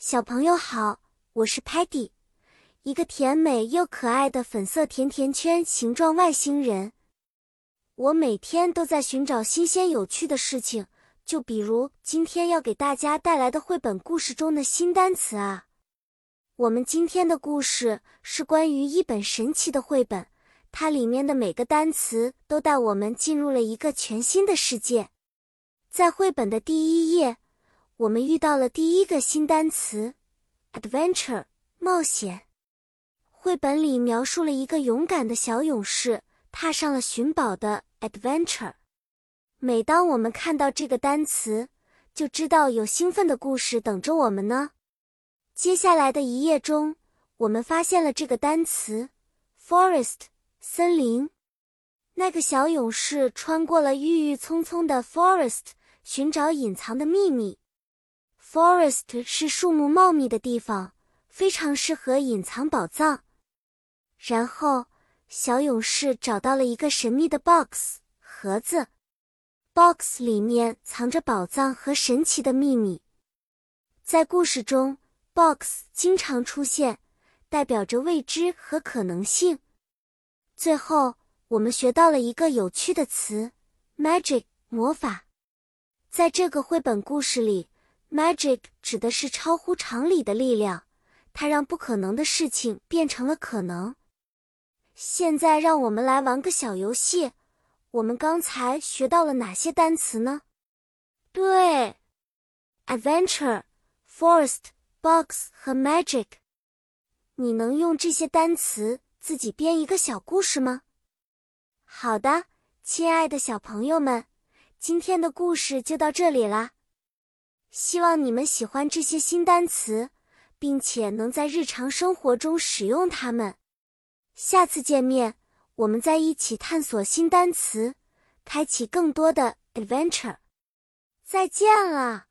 小朋友好，我是 Patty，一个甜美又可爱的粉色甜甜圈形状外星人。我每天都在寻找新鲜有趣的事情，就比如今天要给大家带来的绘本故事中的新单词啊。我们今天的故事是关于一本神奇的绘本，它里面的每个单词都带我们进入了一个全新的世界。在绘本的第一页。我们遇到了第一个新单词，adventure，冒险。绘本里描述了一个勇敢的小勇士踏上了寻宝的 adventure。每当我们看到这个单词，就知道有兴奋的故事等着我们呢。接下来的一页中，我们发现了这个单词 forest，森林。那个小勇士穿过了郁郁葱葱的 forest，寻找隐藏的秘密。Forest 是树木茂密的地方，非常适合隐藏宝藏。然后，小勇士找到了一个神秘的 box 盒子，box 里面藏着宝藏和神奇的秘密。在故事中，box 经常出现，代表着未知和可能性。最后，我们学到了一个有趣的词：magic 魔法。在这个绘本故事里。Magic 指的是超乎常理的力量，它让不可能的事情变成了可能。现在让我们来玩个小游戏。我们刚才学到了哪些单词呢？对，adventure、forest、box 和 magic。你能用这些单词自己编一个小故事吗？好的，亲爱的小朋友们，今天的故事就到这里啦。希望你们喜欢这些新单词，并且能在日常生活中使用它们。下次见面，我们再一起探索新单词，开启更多的 adventure。再见了。